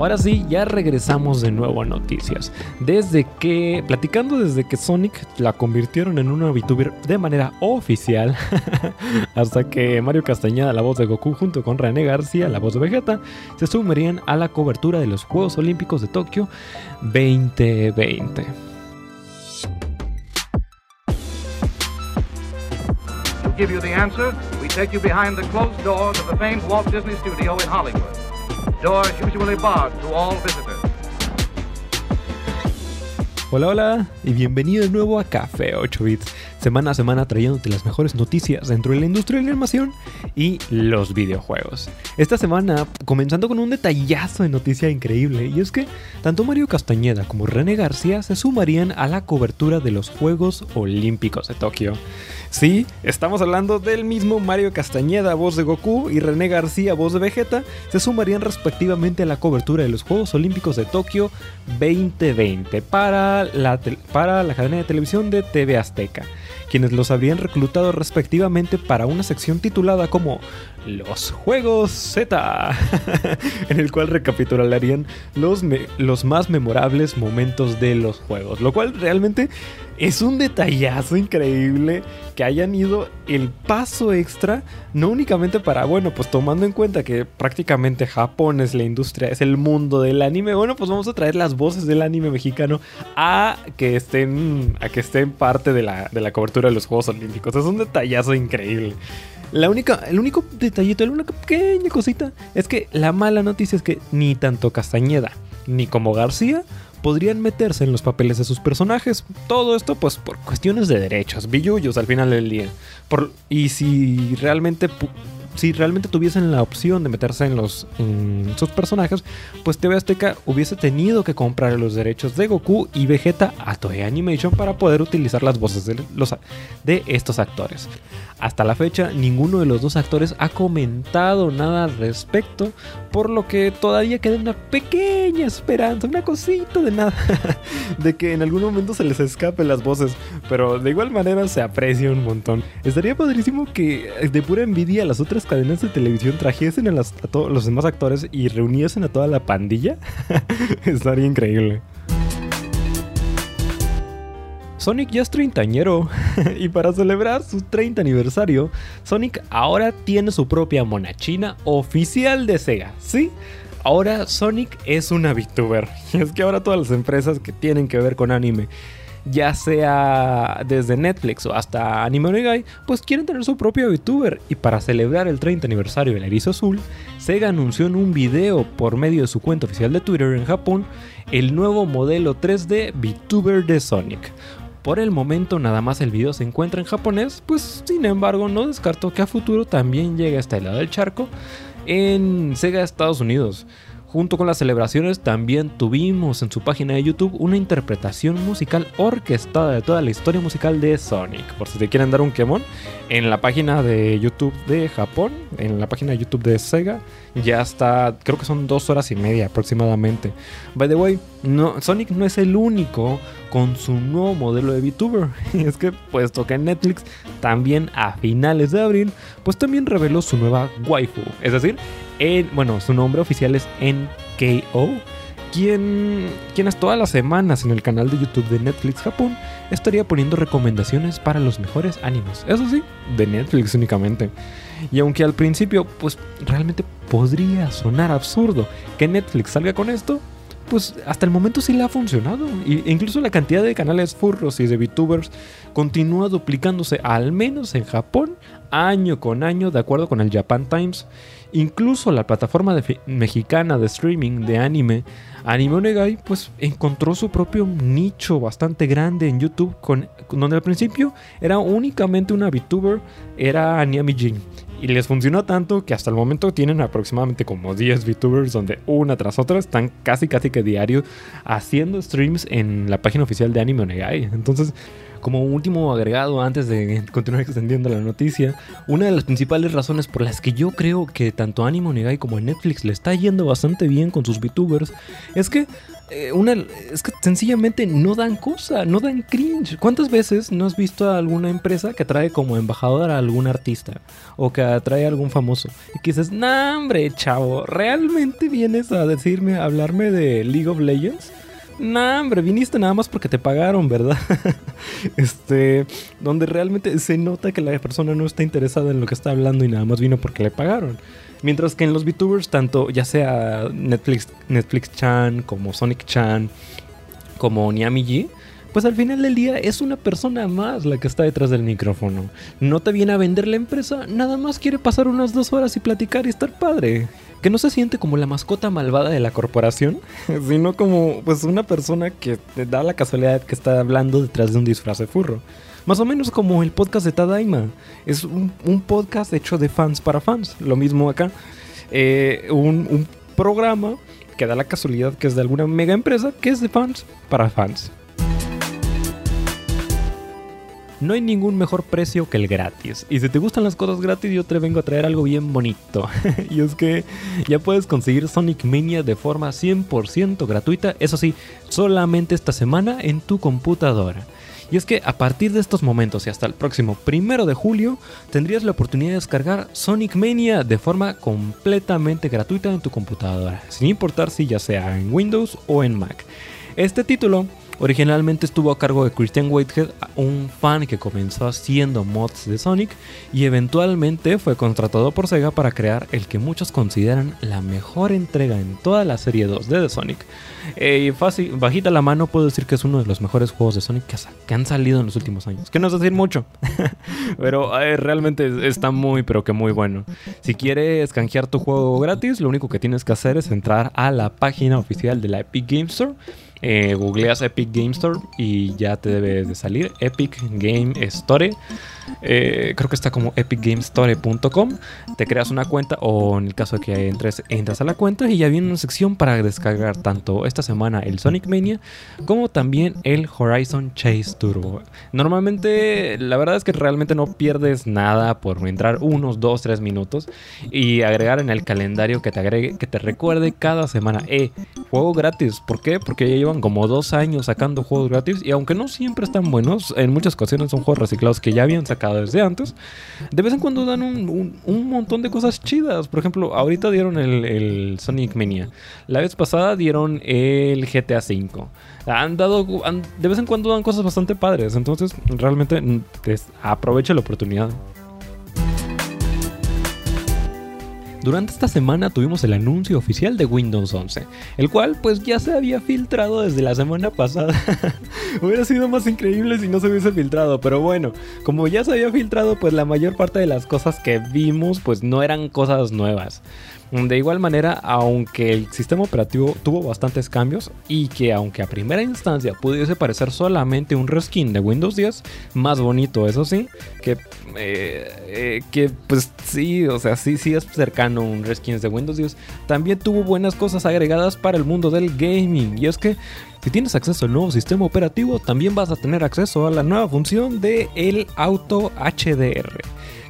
Ahora sí, ya regresamos de nuevo a noticias. Desde que, platicando desde que Sonic la convirtieron en una VTuber de manera oficial, hasta que Mario Castañeda, la voz de Goku, junto con René García, la voz de Vegeta, se sumerían a la cobertura de los Juegos Olímpicos de Tokio 2020. To give you the answer, we take you behind the closed doors of the famed Walt Disney Studio in Hollywood. Doors usually barred to all visitors. Hola, hola y bienvenido de nuevo a Café 8 Bits, semana a semana trayéndote las mejores noticias dentro de la industria de la animación y los videojuegos. Esta semana comenzando con un detallazo de noticia increíble y es que tanto Mario Castañeda como René García se sumarían a la cobertura de los Juegos Olímpicos de Tokio. Sí, estamos hablando del mismo Mario Castañeda, voz de Goku, y René García, voz de Vegeta, se sumarían respectivamente a la cobertura de los Juegos Olímpicos de Tokio 2020 para la, para la cadena de televisión de TV Azteca, quienes los habrían reclutado respectivamente para una sección titulada como Los Juegos Z, en el cual recapitularían los, los más memorables momentos de los juegos, lo cual realmente es un detallazo increíble que hayan ido el paso extra, no únicamente para, bueno, pues tomando en cuenta que prácticamente Japón es la industria, es el mundo del anime, bueno, pues vamos a traer las voces del anime mexicano a que estén, a que estén parte de la, de la cobertura de los Juegos Olímpicos. Es un detallazo increíble. La única, el único detallito, la única pequeña cosita es que la mala noticia es que ni tanto Castañeda ni como García podrían meterse en los papeles de sus personajes. Todo esto pues por cuestiones de derechos, billullos al final del día. Por, y si realmente si realmente tuviesen la opción de meterse en los en sus personajes, pues TV Azteca hubiese tenido que comprar los derechos de Goku y Vegeta a Toei Animation para poder utilizar las voces de, los, de estos actores. Hasta la fecha, ninguno de los dos actores ha comentado nada al respecto, por lo que todavía queda una pequeña esperanza, una cosita de nada, de que en algún momento se les escapen las voces, pero de igual manera se aprecia un montón. Estaría padrísimo que de pura envidia las otras cadenas de televisión trajesen a, a todos los demás actores y reuniesen a toda la pandilla. Estaría increíble. Sonic ya es treintañero y para celebrar su 30 aniversario, Sonic ahora tiene su propia monachina oficial de Sega, ¿sí? Ahora Sonic es una VTuber. Y es que ahora todas las empresas que tienen que ver con anime ya sea desde Netflix o hasta Anime Onegai, pues quieren tener su propio VTuber. Y para celebrar el 30 aniversario del Erizo Azul, Sega anunció en un video por medio de su cuenta oficial de Twitter en Japón el nuevo modelo 3D VTuber de Sonic. Por el momento nada más el video se encuentra en japonés, pues sin embargo no descarto que a futuro también llegue a este lado del charco en Sega Estados Unidos. Junto con las celebraciones también tuvimos en su página de YouTube una interpretación musical orquestada de toda la historia musical de Sonic. Por si te quieren dar un quemón, en la página de YouTube de Japón, en la página de YouTube de Sega, ya está, creo que son dos horas y media aproximadamente. By the way, Sonic no es el único con su nuevo modelo de VTuber. Y es que, puesto que Netflix también a finales de abril, pues también reveló su nueva waifu. Es decir, bueno, su nombre oficial es NKO, quien, quienes todas las semanas en el canal de YouTube de Netflix Japón estaría poniendo recomendaciones para los mejores animes. Eso sí, de Netflix únicamente. Y aunque al principio, pues realmente podría sonar absurdo que Netflix salga con esto, pues hasta el momento sí le ha funcionado. E incluso la cantidad de canales furros y de VTubers continúa duplicándose, al menos en Japón, año con año, de acuerdo con el Japan Times. Incluso la plataforma mexicana de streaming de anime, Anime Onegai, pues encontró su propio nicho bastante grande en YouTube, con, donde al principio era únicamente una VTuber, era Aniami Jin. Y les funcionó tanto que hasta el momento tienen aproximadamente como 10 VTubers donde una tras otra están casi casi que diario haciendo streams en la página oficial de Anime Onegai. Entonces, como último agregado antes de continuar extendiendo la noticia, una de las principales razones por las que yo creo que tanto Animo Negai como Netflix le está yendo bastante bien con sus VTubers es que eh, una, es que sencillamente no dan cosa, no dan cringe. ¿Cuántas veces no has visto a alguna empresa que trae como embajador a algún artista o que trae a algún famoso y que dices, nah, hombre, chavo, ¿realmente vienes a decirme, a hablarme de League of Legends? Nah, hombre, viniste nada más porque te pagaron, ¿verdad? este, donde realmente se nota que la persona no está interesada en lo que está hablando y nada más vino porque le pagaron. Mientras que en los VTubers, tanto ya sea Netflix, Netflix Chan, como Sonic Chan, como Niami G, pues al final del día es una persona más la que está detrás del micrófono. No te viene a vender la empresa, nada más quiere pasar unas dos horas y platicar y estar padre. Que no se siente como la mascota malvada de la corporación, sino como pues una persona que te da la casualidad que está hablando detrás de un disfraz de furro. Más o menos como el podcast de Tadaima. Es un, podcast hecho de fans para fans. Lo mismo acá. Eh, un, un programa que da la casualidad que es de alguna mega empresa que es de fans para fans. No hay ningún mejor precio que el gratis. Y si te gustan las cosas gratis, yo te vengo a traer algo bien bonito. y es que ya puedes conseguir Sonic Mania de forma 100% gratuita. Eso sí, solamente esta semana en tu computadora. Y es que a partir de estos momentos y hasta el próximo primero de julio tendrías la oportunidad de descargar Sonic Mania de forma completamente gratuita en tu computadora, sin importar si ya sea en Windows o en Mac. Este título Originalmente estuvo a cargo de Christian Whitehead, un fan que comenzó haciendo mods de Sonic y eventualmente fue contratado por Sega para crear el que muchos consideran la mejor entrega en toda la serie 2 de The Sonic. Eh, fácil, bajita la mano puedo decir que es uno de los mejores juegos de Sonic que, han salido en los últimos años. Que no es decir mucho, pero eh, realmente está muy pero que muy bueno. Si quieres canjear tu juego gratis, lo único que tienes que hacer es entrar a la página oficial de la Epic Game Store eh, googleas Epic Game Store y ya te debe de salir Epic Game Store. Eh, creo que está como epicgamestore.com. Te creas una cuenta o en el caso de que entres, entras a la cuenta y ya viene una sección para descargar tanto esta semana el Sonic Mania como también el Horizon Chase Turbo. Normalmente, la verdad es que realmente no pierdes nada por entrar unos 2, 3 minutos y agregar en el calendario que te agregue, que te recuerde cada semana, eh, juego gratis. ¿Por qué? Porque ya como dos años sacando juegos gratis y aunque no siempre están buenos, en muchas ocasiones son juegos reciclados que ya habían sacado desde antes, de vez en cuando dan un, montón de cosas chidas. Por ejemplo, ahorita dieron el, Sonic Mania. La vez pasada dieron el GTA V. Han dado, de vez en cuando dan cosas bastante padres. Entonces, realmente mm, aprovecha la oportunidad. Durante esta semana tuvimos el anuncio oficial de Windows 11, el cual pues ya se había filtrado desde la semana pasada. Hubiera sido más increíble si no se hubiese filtrado, pero bueno, como ya se había filtrado pues la mayor parte de las cosas que vimos pues no eran cosas nuevas. De igual manera, aunque el sistema operativo tuvo bastantes cambios y que aunque a primera instancia pudiese parecer solamente un reskin de Windows 10, más bonito eso sí, que, eh, eh, que pues sí, o sea, sí, sí es cercano un reskin de Windows 10, también tuvo buenas cosas agregadas para el mundo del gaming. Y es que si tienes acceso al nuevo sistema operativo, también vas a tener acceso a la nueva función de el Auto HDR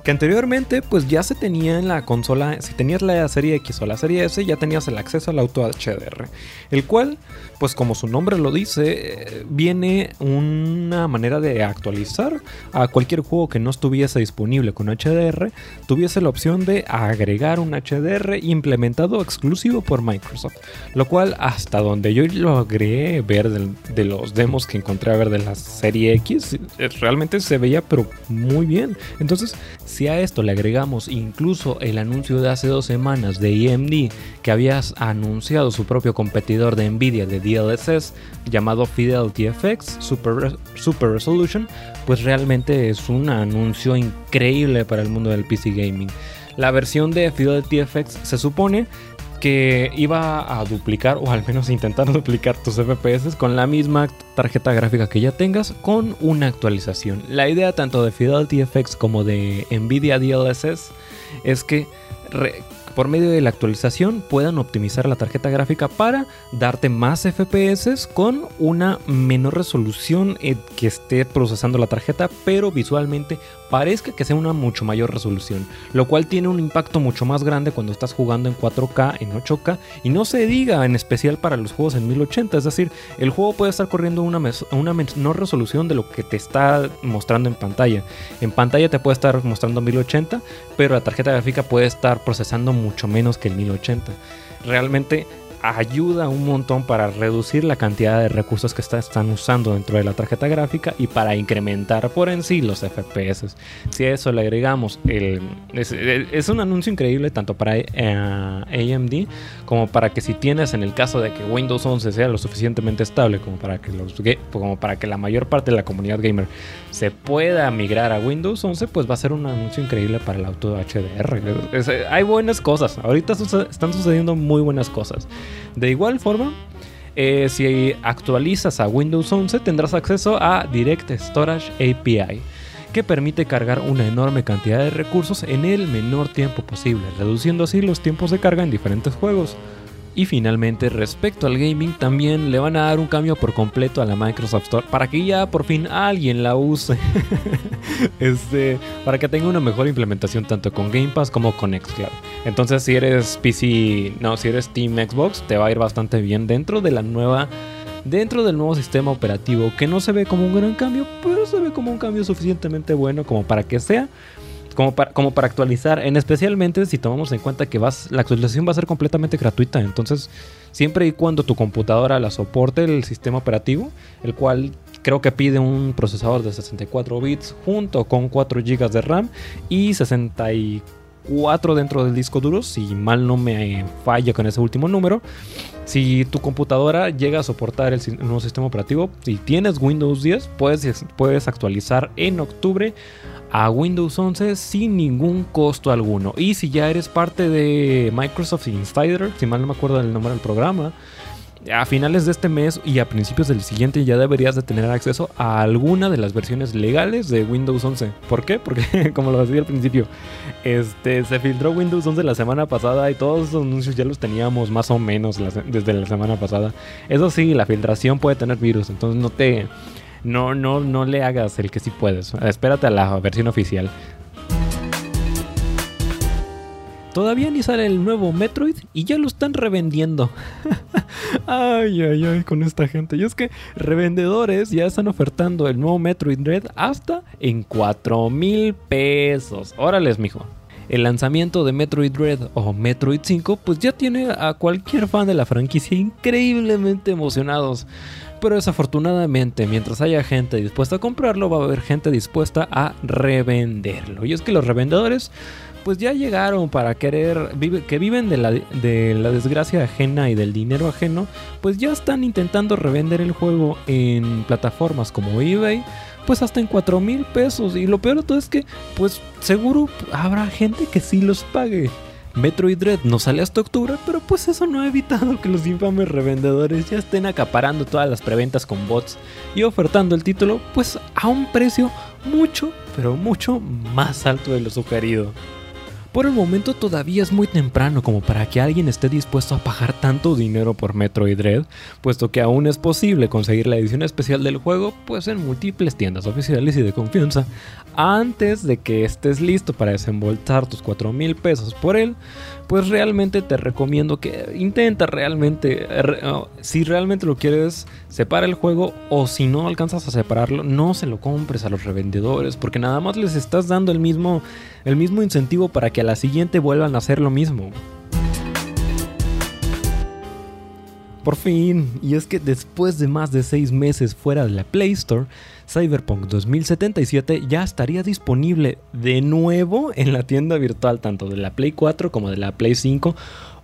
que anteriormente pues ya se tenía en la consola, si tenías la serie X o la serie S ya tenías el acceso al auto HDR, el cual pues como su nombre lo dice, viene una manera de actualizar a cualquier juego que no estuviese disponible con HDR, tuviese la opción de agregar un HDR implementado exclusivo por Microsoft, lo cual hasta donde yo logré ver de, los demos que encontré a ver de la serie X, realmente se veía pero muy bien. Entonces, si a esto le agregamos incluso el anuncio de hace dos semanas de AMD que había anunciado su propio competidor de Nvidia de DLSS llamado Fidelity FX Super, Super Resolution, pues realmente es un anuncio increíble para el mundo del PC gaming. La versión de Fidelity FX se supone que iba a duplicar o al menos intentar duplicar tus FPS con la misma tarjeta gráfica que ya tengas con una actualización. La idea tanto de Fidelity FX como de Nvidia DLSS es que por medio de la actualización puedan optimizar la tarjeta gráfica para darte más FPS con una menor resolución eh, que esté procesando la tarjeta, pero visualmente parezca que sea una mucho mayor resolución, lo cual tiene un impacto mucho más grande cuando estás jugando en 4K, en 8K, y no se diga en especial para los juegos en 1080, es decir, el juego puede estar corriendo una, una menor resolución de lo que te está mostrando en pantalla. En pantalla te puede estar mostrando 1080, pero la tarjeta gráfica puede estar procesando mucho menos que el 1080. Realmente ayuda un montón para reducir la cantidad de recursos que están usando dentro de la tarjeta gráfica y para incrementar por en sí los FPS. Si a eso le agregamos. Es, un anuncio increíble tanto para eh, AMD como para que si tienes en el caso de que Windows 11 sea lo suficientemente estable como para que, los, como para que la mayor parte de la comunidad gamer se pueda migrar a Windows 11, pues va a ser un anuncio increíble para el auto HDR. hay buenas cosas, ahorita están sucediendo muy buenas cosas. De igual forma, eh, si actualizas a Windows 11 tendrás acceso a Direct Storage API, que permite cargar una enorme cantidad de recursos en el menor tiempo posible, reduciendo así los tiempos de carga en diferentes juegos. Y finalmente, respecto al gaming, también le van a dar un cambio por completo a la Microsoft Store para que ya por fin alguien la use. este, para que tenga una mejor implementación tanto con Game Pass como con Xcloud. Entonces, si eres PC, no, si eres Team Xbox, te va a ir bastante bien dentro de la nueva dentro del nuevo sistema operativo que no se ve como un gran cambio, pero se ve como un cambio suficientemente bueno como para que sea como para, actualizar, en especialmente si tomamos en cuenta que la actualización va a ser completamente gratuita, entonces siempre y cuando tu computadora la soporte el sistema operativo, el cual creo que pide un procesador de 64 bits junto con 4 GB de RAM y 64 dentro del disco duro, si mal no me falla con ese último número. Si tu computadora llega a soportar el nuevo sistema operativo, si tienes Windows 10, puedes, puedes actualizar en octubre a Windows 11 sin ningún costo alguno. Y si ya eres parte de Microsoft Insider, si mal no me acuerdo del nombre del programa, a finales de este mes y a principios del siguiente ya deberías de tener acceso a alguna de las versiones legales de Windows 11. ¿Por qué? Porque como lo decía al principio, este se filtró Windows 11 la semana pasada y todos esos anuncios ya los teníamos más o menos desde la semana pasada. Eso sí, la filtración puede tener virus, entonces no te no, no, no le hagas el que sí puedes. Espérate a la versión oficial. Todavía ni sale el nuevo Metroid y ya lo están revendiendo. ay, ay, ay, con esta gente. Y es que revendedores ya están ofertando el nuevo Metroid Red hasta en 4 mil pesos. Órales, mijo. El lanzamiento de Metroid Red o Metroid 5 pues ya tiene a cualquier fan de la franquicia increíblemente emocionados. Pero desafortunadamente, mientras haya gente dispuesta a comprarlo, va a haber gente dispuesta a revenderlo. Y es que los revendedores, pues ya llegaron para querer, que viven de la, de la desgracia ajena y del dinero ajeno, pues ya están intentando revender el juego en plataformas como eBay pues hasta en 4 mil pesos. Y lo peor de todo es que, pues seguro habrá gente que sí los pague. Metroid Dread no sale hasta octubre, pero pues eso no ha evitado que los infames revendedores ya estén acaparando todas las preventas con bots y ofertando el título pues a un precio mucho, pero mucho más alto de lo sugerido. Por el momento todavía es muy temprano como para que alguien esté dispuesto a pagar tanto dinero por Metroid Dread, puesto que aún es posible conseguir la edición especial del juego pues en múltiples tiendas oficiales y de confianza, antes de que estés listo para desembolsar tus 4 mil pesos por él, pues realmente te recomiendo que intenta realmente, eh, si realmente lo quieres, separa el juego o si no alcanzas a separarlo, no se lo compres a los revendedores porque nada más les estás dando el mismo, el mismo incentivo para que a la siguiente vuelvan a hacer lo mismo. Por fin, y es que después de más de 6 meses fuera de la Play Store, Cyberpunk 2077 ya estaría disponible de nuevo en la tienda virtual tanto de la Play 4 como de la Play 5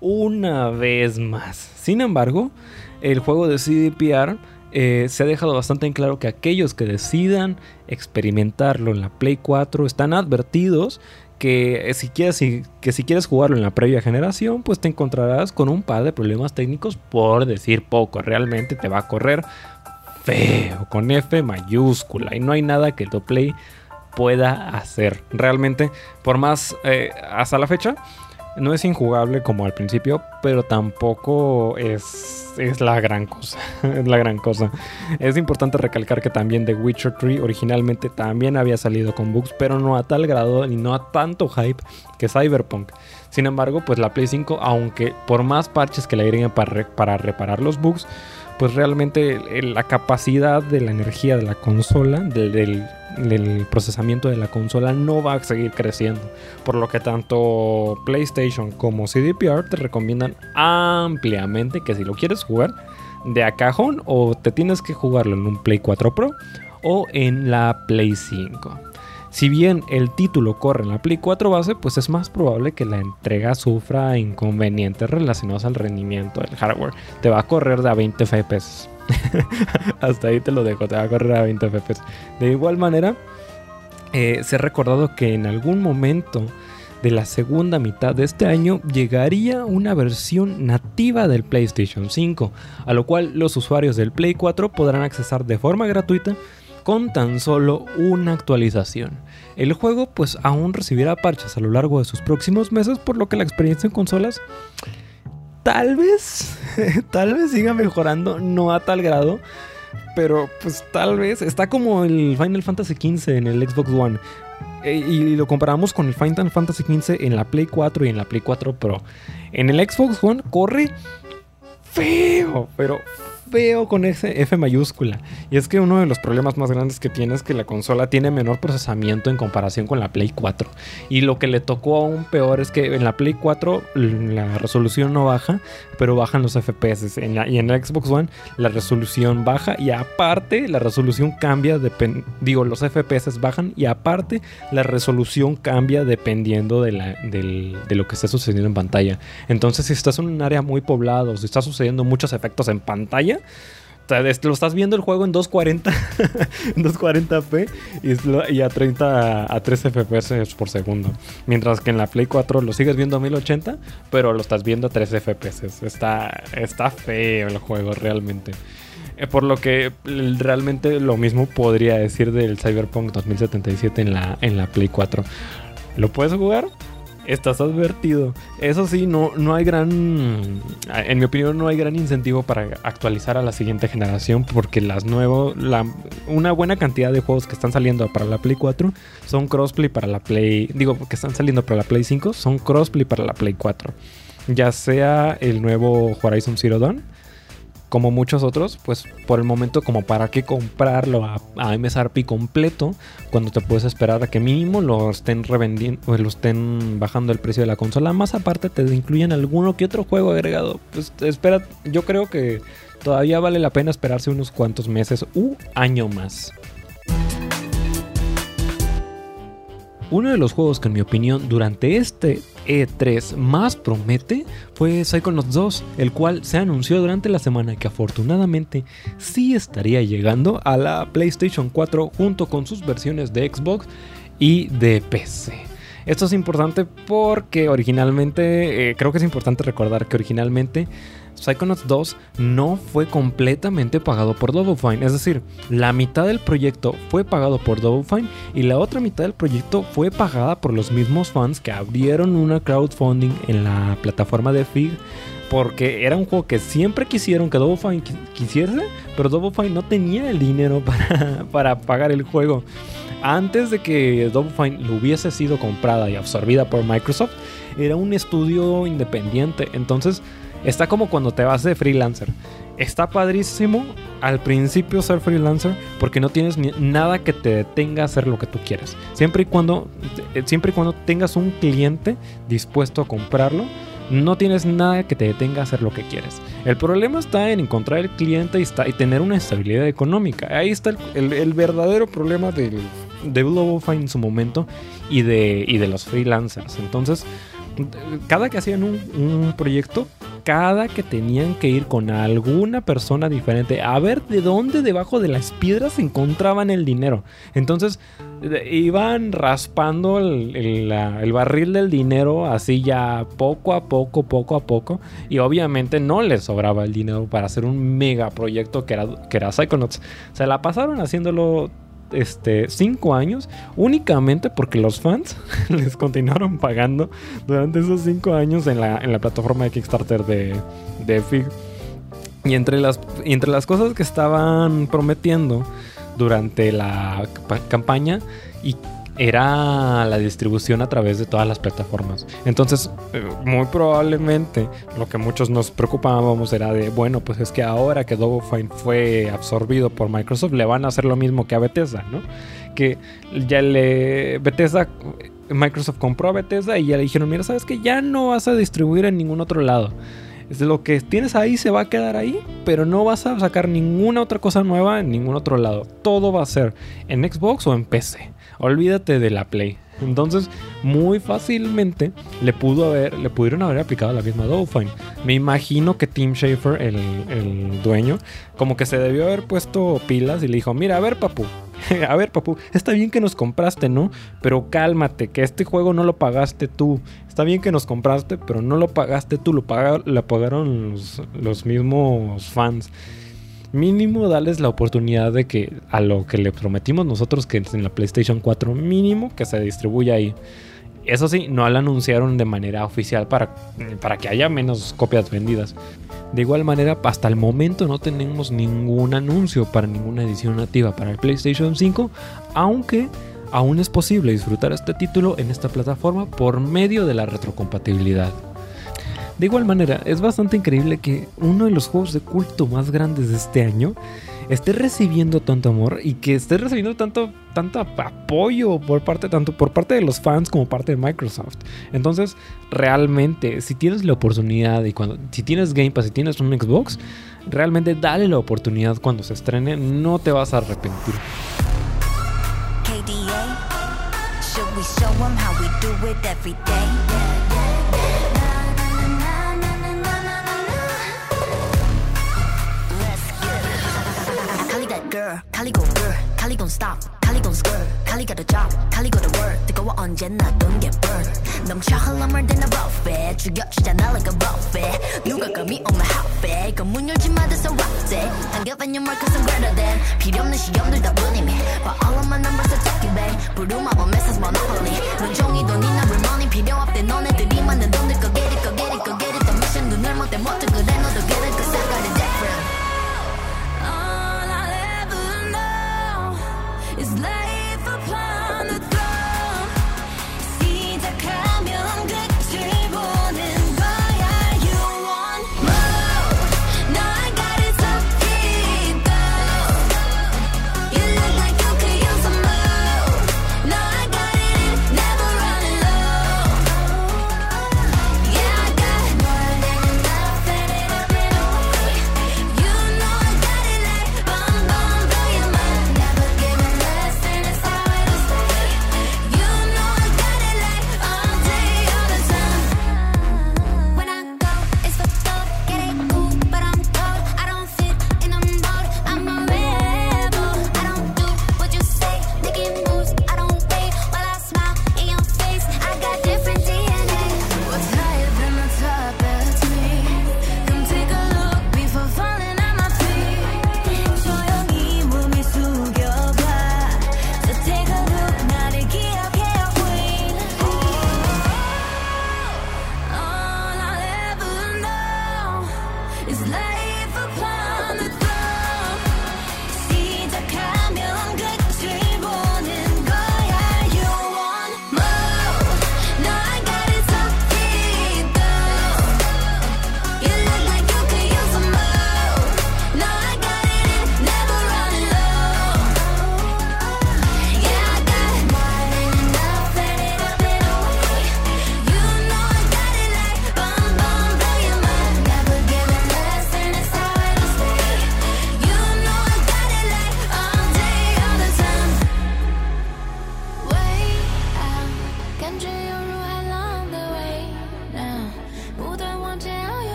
una vez más. Sin embargo, el juego de CDPR eh, se ha dejado bastante en claro que aquellos que decidan experimentarlo en la Play 4 están advertidos que si, quieres, que si quieres jugarlo en la previa generación, pues te encontrarás con un par de problemas técnicos por decir poco. Realmente te va a correr feo, con F mayúscula, y no hay nada que el Play pueda hacer. Realmente, por más, eh, hasta la fecha, No es injugable como al principio, pero tampoco es, es la gran cosa. es la gran cosa. Es importante recalcar que también The Witcher 3 originalmente también había salido con bugs, pero no a tal grado y no a tanto hype que Cyberpunk. Sin embargo, pues la Play 5, aunque por más parches que le agreguen para, para reparar los bugs, pues realmente la capacidad de la energía de la consola, del, procesamiento de la consola no va a seguir creciendo. Por lo que tanto PlayStation como CDPR te recomiendan ampliamente que si lo quieres jugar de a cajón o te tienes que jugarlo en un Play 4 Pro o en la Play 5. Si bien el título corre en la Play 4 base, pues es más probable que la entrega sufra inconvenientes relacionados al rendimiento del hardware. Te va a correr de a 20 FPS. Hasta ahí te lo dejo, te va a correr a 20 FPS. De igual manera, eh, se ha recordado que en algún momento de la segunda mitad de este año llegaría una versión nativa del PlayStation 5, a lo cual los usuarios del Play 4 podrán accesar de forma gratuita con tan solo una actualización. El juego pues aún recibirá parches a lo largo de sus próximos meses, por lo que la experiencia en consolas tal vez, tal vez siga mejorando, no a tal grado, pero pues tal vez está como el Final Fantasy XV en el Xbox One. E, y lo comparamos con el Final Fantasy XV en la Play 4 y en la Play 4 Pro. En el Xbox One corre feo, pero veo con ese F mayúscula. Y es que uno de los problemas más grandes que tiene es que la consola tiene menor procesamiento en comparación con la Play 4. Y lo que le tocó aún peor es que en la Play 4 la resolución no baja, pero bajan los FPS. y en la Xbox One la resolución baja y aparte la resolución cambia, digo, los FPS bajan y aparte la resolución cambia dependiendo de, de lo que esté sucediendo en pantalla. Entonces si estás en un área muy poblado, si está sucediendo muchos efectos en pantalla, lo estás viendo el juego en 240 240p y, a 30 a 3 FPS por segundo. Mientras que en la Play 4 lo sigues viendo a 1080, pero lo estás viendo a 3 FPS. Está, está feo el juego realmente. Eh, por lo que realmente lo mismo podría decir del Cyberpunk 2077 en la, en la Play 4. ¿Lo puedes jugar? Estás advertido. Eso sí, no, no hay gran, en mi opinión, no hay gran incentivo para actualizar a la siguiente generación porque las nuevos, la, una buena cantidad de juegos que están saliendo para la Play 4 son crossplay para la Play, digo, que están saliendo para la Play 5 son crossplay para la Play 4. Ya sea el nuevo Horizon Zero Dawn como muchos otros, pues por el momento como para qué comprarlo a, MSRP completo cuando te puedes esperar a que mínimo lo estén revendiendo lo estén bajando el precio de la consola. Más aparte te incluyen alguno que otro juego agregado. Pues espera, yo creo que todavía vale la pena esperarse unos cuantos meses u año más. Uno de los juegos que en mi opinión durante este E3 más promete fue Psychonauts 2, el cual se anunció durante la semana que afortunadamente sí estaría llegando a la PlayStation 4 junto con sus versiones de Xbox y de PC. Esto es importante porque originalmente, eh, creo que es importante recordar que originalmente Psychonauts 2 no fue completamente pagado por Double Fine. Es decir, la mitad del proyecto fue pagado por Double Fine y la otra mitad del proyecto fue pagada por los mismos fans que abrieron una crowdfunding en la plataforma de Fig. Porque era un juego que siempre quisieron que Double Fine quisiese, pero Double Fine no tenía el dinero para, para pagar el juego. Antes de que Double Fine lo hubiese sido comprada y absorbida por Microsoft, era un estudio independiente. Entonces, Está como cuando te vas de freelancer. Está padrísimo al principio ser freelancer porque no tienes nada que te detenga a hacer lo que tú quieres. Siempre y cuando, eh, siempre y cuando tengas un cliente dispuesto a comprarlo, no tienes nada que te detenga a hacer lo que quieres. El problema está en encontrar el cliente y, está, y tener una estabilidad económica. Ahí está el, verdadero problema del, de Global en su momento y de, y de los freelancers. Entonces, cada que hacían un, proyecto, cada que tenían que ir con alguna persona diferente a ver de dónde debajo de las piedras encontraban el dinero. Entonces iban raspando el, barril del dinero así ya poco a poco, poco a poco. Y obviamente no les sobraba el dinero para hacer un mega proyecto que era, que era Psychonauts. Se la pasaron haciéndolo este, cinco años únicamente porque los fans les continuaron pagando durante esos cinco años en la, en la plataforma de Kickstarter de, de Fig. Y entre las, entre las cosas que estaban prometiendo durante la ca- campaña y era la distribución a través de todas las plataformas. Entonces, eh, muy probablemente lo que muchos nos preocupábamos era de, bueno, pues es que ahora que Fine fue absorbido por Microsoft, le van a hacer lo mismo que a Bethesda, ¿no? Que ya le Bethesda Microsoft compró a Bethesda y ya le dijeron, mira, sabes que ya no vas a distribuir en ningún otro lado. Lo que tienes ahí se va a quedar ahí, pero no vas a sacar ninguna otra cosa nueva en ningún otro lado. Todo va a ser en Xbox o en PC. Olvídate de la Play. Entonces, muy fácilmente le pudo haber, le pudieron haber aplicado la misma Double Fine. Me imagino que Tim Schafer, el, el dueño, como que se debió haber puesto pilas y le dijo, mira, a ver, papu, a ver, papu, está bien que nos compraste, ¿no? Pero cálmate, que este juego no lo pagaste tú. Está bien que nos compraste, pero no lo pagaste tú, lo, lo pagaron los, los mismos fans. Mínimo darles la oportunidad de que a lo que le prometimos nosotros, que en la PlayStation 4, mínimo que se distribuya ahí. Eso sí, no lo anunciaron de manera oficial para, para que haya menos copias vendidas. De igual manera, hasta el momento no tenemos ningún anuncio para ninguna edición nativa para el PlayStation 5, aunque aún es posible disfrutar este título en esta plataforma por medio de la retrocompatibilidad. De igual manera, es bastante increíble que uno de los juegos de culto más grandes de este año esté recibiendo tanto amor y que esté recibiendo tanto, apoyo por parte, tanto por parte de los fans como parte de Microsoft. Entonces, realmente, si tienes la oportunidad y cuando, si tienes Game Pass, si tienes un Xbox, realmente dale la oportunidad cuando se estrene, no te vas a arrepentir. KDA? Kali go girl, Kali don't stop, Kali don't skirt, Kali got a job, Kali got a work. 뜨거워 언제나 don't get burned. 넘쳐 흘러물 든 a buffet, 죽여주잖아 like a buffet. 누가 감히 on my hotbed, 그문 열지 마, that's a rock day. Give any more cause I'm greater than. 필요 없는 시험들 다 뿐이미. But all of my numbers are talking back. 부루마법 메시지 monopoly. 눈종이 돈이 나 money 필요 없대 너네들이 만든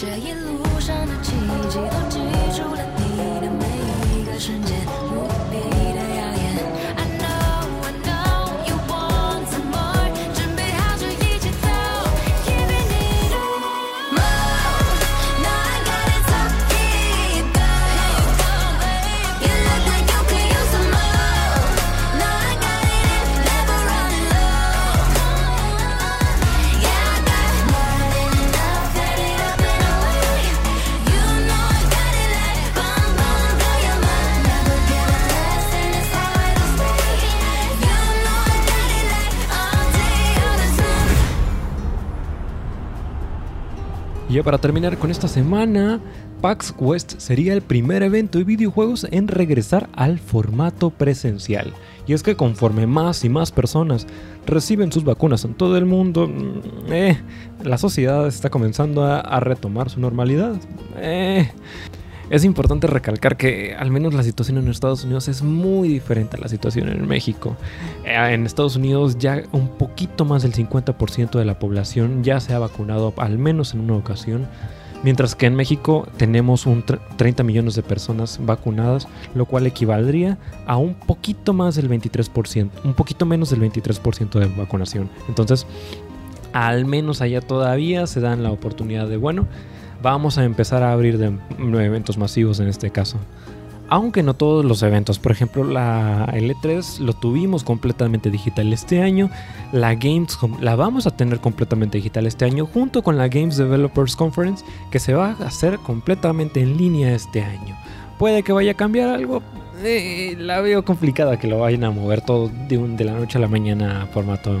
这一路上的 ya para terminar con esta semana, PAX West sería el primer evento de videojuegos en regresar al formato presencial. Y es que conforme más y más personas reciben sus vacunas en todo el mundo, mm, eh, la sociedad está comenzando a, retomar su normalidad. Eh, es importante recalcar que al menos la situación en Estados Unidos es muy diferente a la situación en México. Eh, En Estados Unidos ya un poquito más del 50% de la población ya se ha vacunado al menos en una ocasión. Mientras que en México tenemos un tre- 30 millones de personas vacunadas, lo cual equivaldría a un poquito más del 23%, un poquito menos del 23% de vacunación. Entonces, al menos allá todavía se dan la oportunidad de, bueno, vamos a empezar a abrir de, eventos masivos en este caso. Aunque no todos los eventos, por ejemplo, la L3 lo tuvimos completamente digital este año, la Gamescom la vamos a tener completamente digital este año, junto con la Games Developers Conference, que se va a hacer completamente en línea este año. Puede que vaya a cambiar algo, eh, la veo complicada que lo vayan a mover todo de, de la noche a la mañana a formato,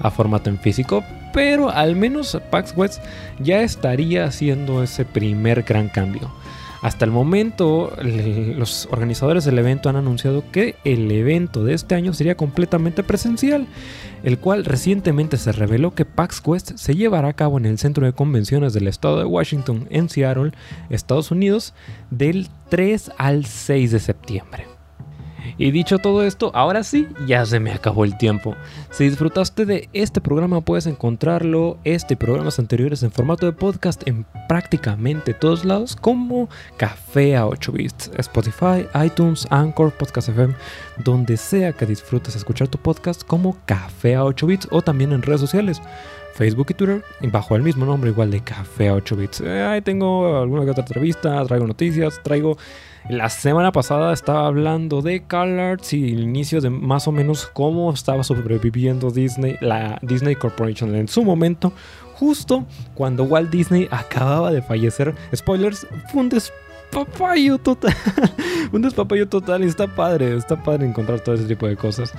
a formato en físico, pero al menos PAX West ya estaría haciendo ese primer gran cambio. Hasta el momento, los organizadores del evento han anunciado que el evento de este año sería completamente presencial, el cual recientemente se reveló que PAX West se llevará a cabo en el centro de convenciones del estado de Washington, en Seattle, Estados Unidos, del 3 al 6 de septiembre. Y dicho todo esto, ahora sí, ya se me acabó el tiempo. Si disfrutaste de este programa, puedes encontrarlo, este y programas anteriores en formato de podcast en prácticamente todos lados, como Café a 8 bits, Spotify, iTunes, Anchor, Podcast FM, donde sea que disfrutes escuchar tu podcast, como Café a 8 bits, o también en redes sociales. Facebook y Twitter, bajo el mismo nombre, igual de Café a 8 bits. Eh, ahí tengo alguna que otra entrevista, traigo noticias, traigo la semana pasada estaba hablando de CalArts y el inicio de más o menos cómo estaba sobreviviendo Disney, la Disney Corporation en su momento, justo cuando Walt Disney acababa de fallecer. Spoilers, fue un despapayo total. un despapayo total y está padre, está padre encontrar todo ese tipo de cosas.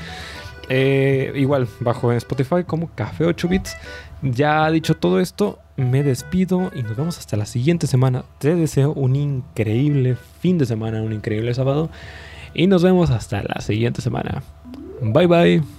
Eh, igual, bajo en Spotify como Café 8 Bits. Ya dicho todo esto, me despido y nos vemos hasta la siguiente semana. Te deseo un increíble fin de semana, un increíble sábado. Y nos vemos hasta la siguiente semana. Bye bye.